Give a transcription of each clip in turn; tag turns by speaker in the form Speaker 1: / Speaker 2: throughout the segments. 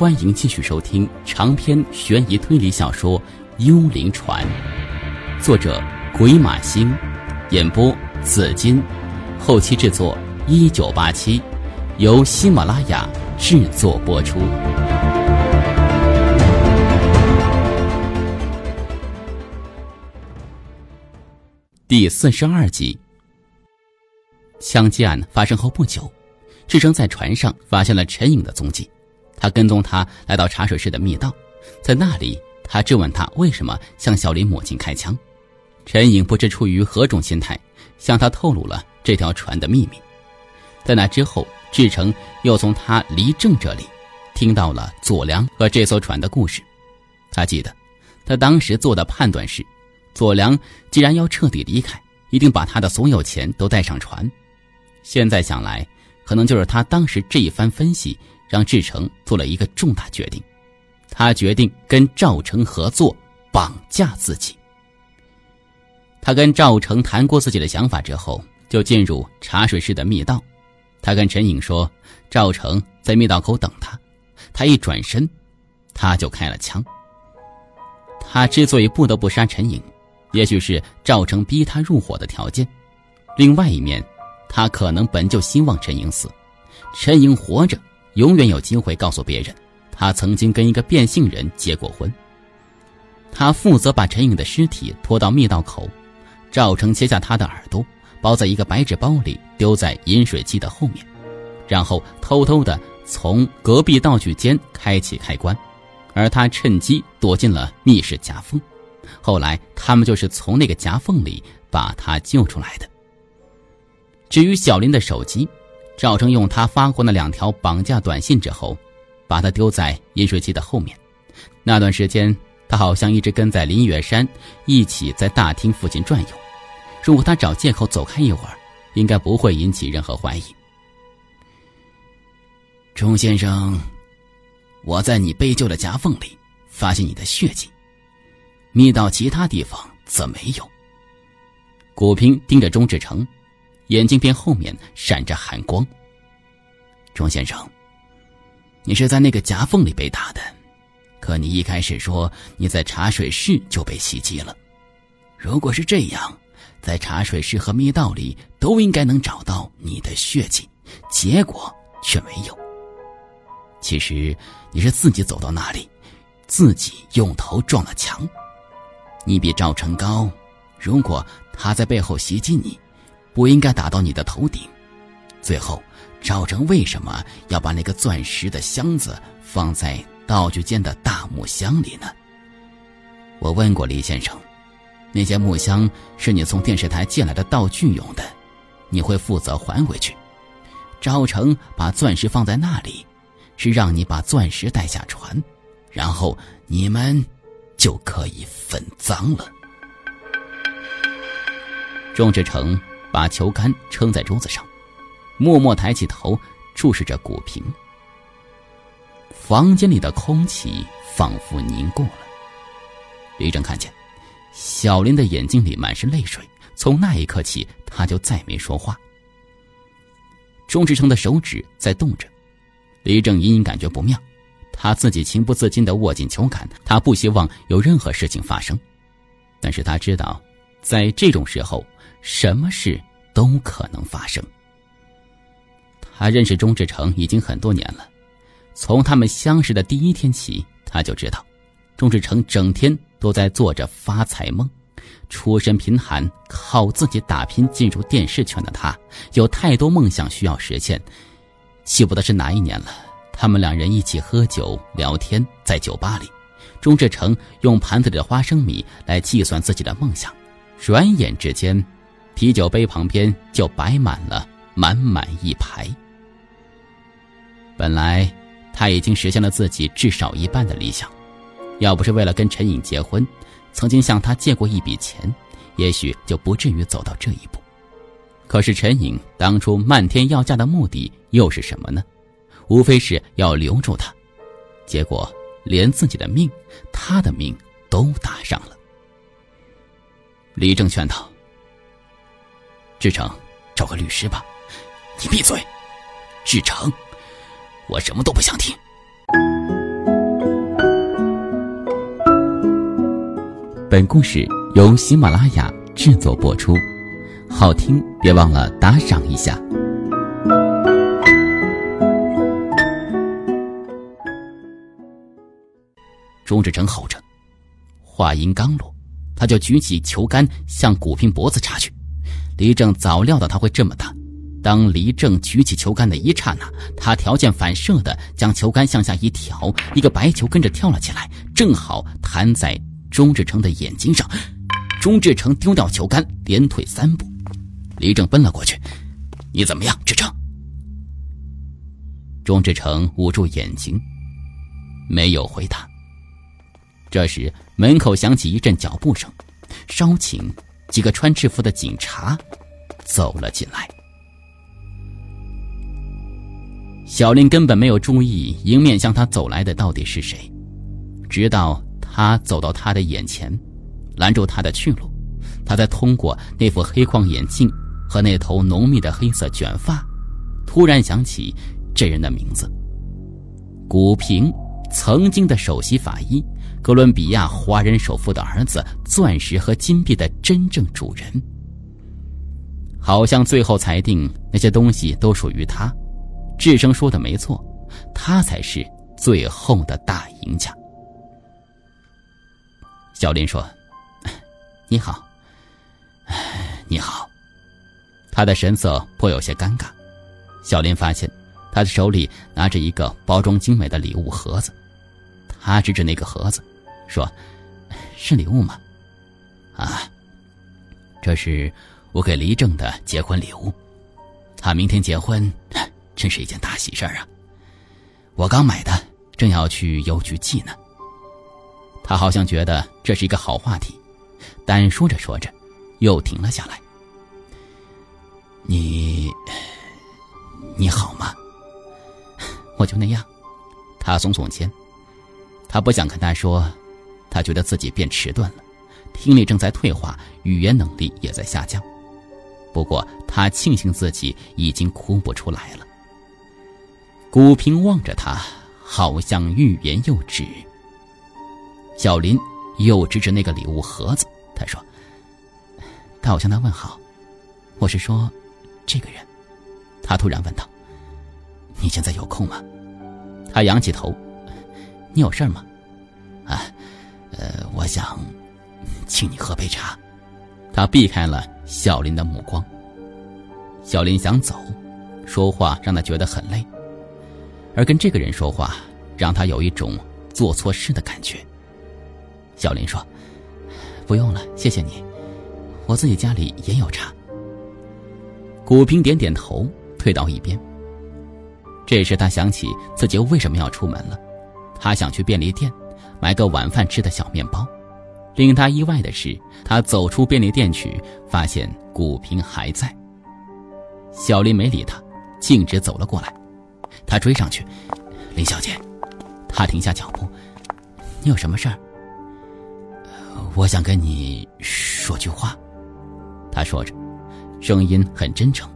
Speaker 1: 欢迎继续收听长篇悬疑推理小说《幽灵船》，作者鬼马星，演播紫金，后期制作一九八七，由喜马拉雅制作播出。第四十二集，枪击案发生后不久，志成在船上发现了陈颖的踪迹。他跟踪他来到茶水室的密道，在那里，他质问他为什么向小林母亲开枪。陈颖不知出于何种心态，向他透露了这条船的秘密。在那之后，志成又从他离正这里听到了左良和这艘船的故事。他记得，他当时做的判断是，左良既然要彻底离开，一定把他的所有钱都带上船。现在想来，可能就是他当时这一番分析。让志成做了一个重大决定，他决定跟赵成合作绑架自己。他跟赵成谈过自己的想法之后，就进入茶水室的密道。他跟陈颖说，赵成在密道口等他。他一转身，他就开了枪。他之所以不得不杀陈颖，也许是赵成逼他入伙的条件。另外一面，他可能本就希望陈颖死，陈颖活着。永远有机会告诉别人，他曾经跟一个变性人结过婚。他负责把陈颖的尸体拖到密道口，赵成切下他的耳朵，包在一个白纸包里，丢在饮水机的后面，然后偷偷的从隔壁道具间开启开关，而他趁机躲进了密室夹缝。后来他们就是从那个夹缝里把他救出来的。至于小林的手机。赵成用他发过那两条绑架短信之后，把他丢在饮水机的后面。那段时间，他好像一直跟在林月山一起在大厅附近转悠。如果他找借口走开一会儿，应该不会引起任何怀疑。钟先生，我在你被救的夹缝里发现你的血迹，密道其他地方则没有。古平盯着钟志成。眼镜片后面闪着寒光。钟先生，你是在那个夹缝里被打的，可你一开始说你在茶水室就被袭击了。如果是这样，在茶水室和密道里都应该能找到你的血迹，结果却没有。其实你是自己走到那里，自己用头撞了墙。你比赵成高，如果他在背后袭击你。不应该打到你的头顶。最后，赵成为什么要把那个钻石的箱子放在道具间的大木箱里呢？我问过李先生，那些木箱是你从电视台借来的道具用的，你会负责还回去。赵成把钻石放在那里，是让你把钻石带下船，然后你们就可以分赃了。钟志成。把球杆撑在桌子上，默默抬起头注视着古平。房间里的空气仿佛凝固了。李正看见小林的眼睛里满是泪水，从那一刻起，他就再没说话。钟志成的手指在动着，李正隐隐感觉不妙，他自己情不自禁的握紧球杆，他不希望有任何事情发生，但是他知道，在这种时候。什么事都可能发生。他认识钟志成已经很多年了，从他们相识的第一天起，他就知道，钟志成整天都在做着发财梦。出身贫寒，靠自己打拼进入电视圈的他，有太多梦想需要实现。记不得是哪一年了，他们两人一起喝酒聊天，在酒吧里，钟志成用盘子里的花生米来计算自己的梦想，转眼之间。啤酒杯旁边就摆满了满满一排。本来他已经实现了自己至少一半的理想，要不是为了跟陈颖结婚，曾经向他借过一笔钱，也许就不至于走到这一步。可是陈颖当初漫天要价的目的又是什么呢？无非是要留住他，结果连自己的命，他的命都搭上了。李正劝道。志成，找个律师吧。
Speaker 2: 你闭嘴，志成，我什么都不想听。
Speaker 1: 本故事由喜马拉雅制作播出，好听别忘了打赏一下。钟志成吼着，话音刚落，他就举起球杆向古平脖子插去。李正早料到他会这么打，当黎正举起球杆的一刹那，他条件反射的将球杆向下一挑，一个白球跟着跳了起来，正好弹在。钟志成的眼睛上，钟志成丢掉球杆，连退三步。李正奔了过去：“你怎么样，志成？”钟志成捂住眼睛，没有回答。这时，门口响起一阵脚步声，稍请几个穿制服的警察走了进来。小林根本没有注意迎面向他走来的到底是谁，直到。他走到他的眼前，拦住他的去路。他在通过那副黑框眼镜和那头浓密的黑色卷发，突然想起这人的名字——古平，曾经的首席法医，哥伦比亚华人首富的儿子，钻石和金币的真正主人。好像最后裁定那些东西都属于他。智生说的没错，他才是最后的大赢家。小林说：“你好，你好。”他的神色颇有些尴尬。小林发现他的手里拿着一个包装精美的礼物盒子，他指着那个盒子，说：“是礼物吗？”“啊，这是我给黎正的结婚礼物。他明天结婚，真是一件大喜事儿啊！我刚买的，正要去邮局寄呢。”他好像觉得这是一个好话题，但说着说着，又停了下来。你，你好吗？我就那样。他耸耸肩，他不想跟他说，他觉得自己变迟钝了，听力正在退化，语言能力也在下降。不过他庆幸自己已经哭不出来了。古平望着他，好像欲言又止。小林又指指那个礼物盒子，他说：“他我向他问好，我是说，这个人。”他突然问道：“你现在有空吗？”他仰起头：“你有事吗？”“啊，呃，我想请你喝杯茶。”他避开了小林的目光。小林想走，说话让他觉得很累，而跟这个人说话，让他有一种做错事的感觉。小林说：“不用了，谢谢你，我自己家里也有茶。”古平点点头，退到一边。这时他想起自己为什么要出门了，他想去便利店买个晚饭吃的小面包。令他意外的是，他走出便利店去，发现古平还在。小林没理他，径直走了过来。他追上去：“林小姐。”他停下脚步：“你有什么事儿？”我想跟你说句话，他说着，声音很真诚，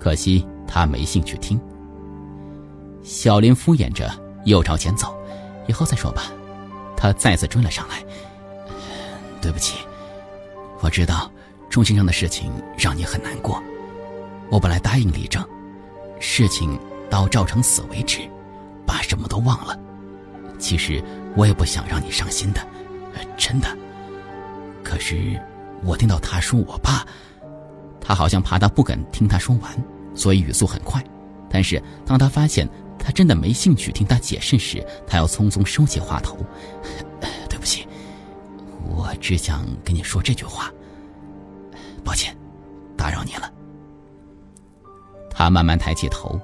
Speaker 1: 可惜他没兴趣听。小林敷衍着，又朝前走，以后再说吧。他再次追了上来。对不起，我知道钟先生的事情让你很难过。我本来答应李正，事情到赵成死为止，把什么都忘了。其实我也不想让你伤心的，真的。可是，我听到他说我爸，他好像怕他不肯听他说完，所以语速很快。但是当他发现他真的没兴趣听他解释时，他要匆匆收起话头。对不起，我只想跟你说这句话。抱歉，打扰你了。他慢慢抬起头，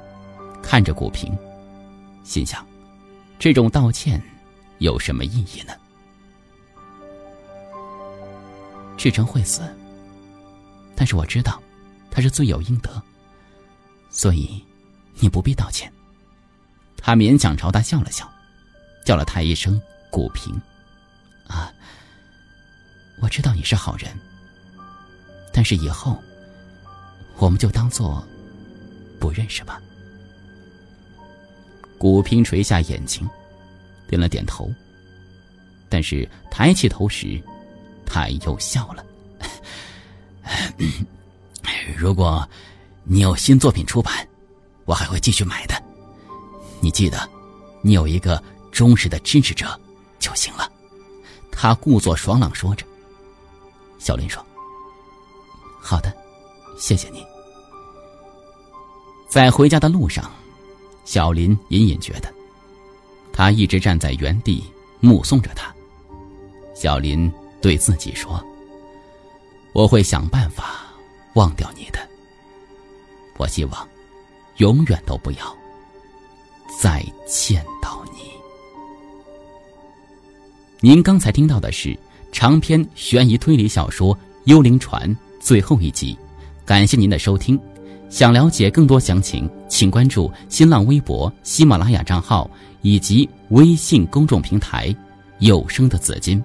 Speaker 1: 看着古平，心想：这种道歉有什么意义呢？志成会死，但是我知道，他是罪有应得，所以你不必道歉。他勉强朝他笑了笑，叫了他一声“古平”，啊，我知道你是好人，但是以后我们就当做不认识吧。古平垂下眼睛，点了点头，但是抬起头时。他又笑了。如果你有新作品出版，我还会继续买的。你记得，你有一个忠实的支持者就行了。他故作爽朗说着。小林说：“好的，谢谢你。”在回家的路上，小林隐隐觉得，他一直站在原地目送着他。小林对自己说：“我会想办法忘掉你的。我希望，永远都不要再见到你。”您刚才听到的是长篇悬疑推理小说《幽灵船》最后一集，感谢您的收听。想了解更多详情，请关注新浪微博、喜马拉雅账号以及微信公众平台“有声的紫金”。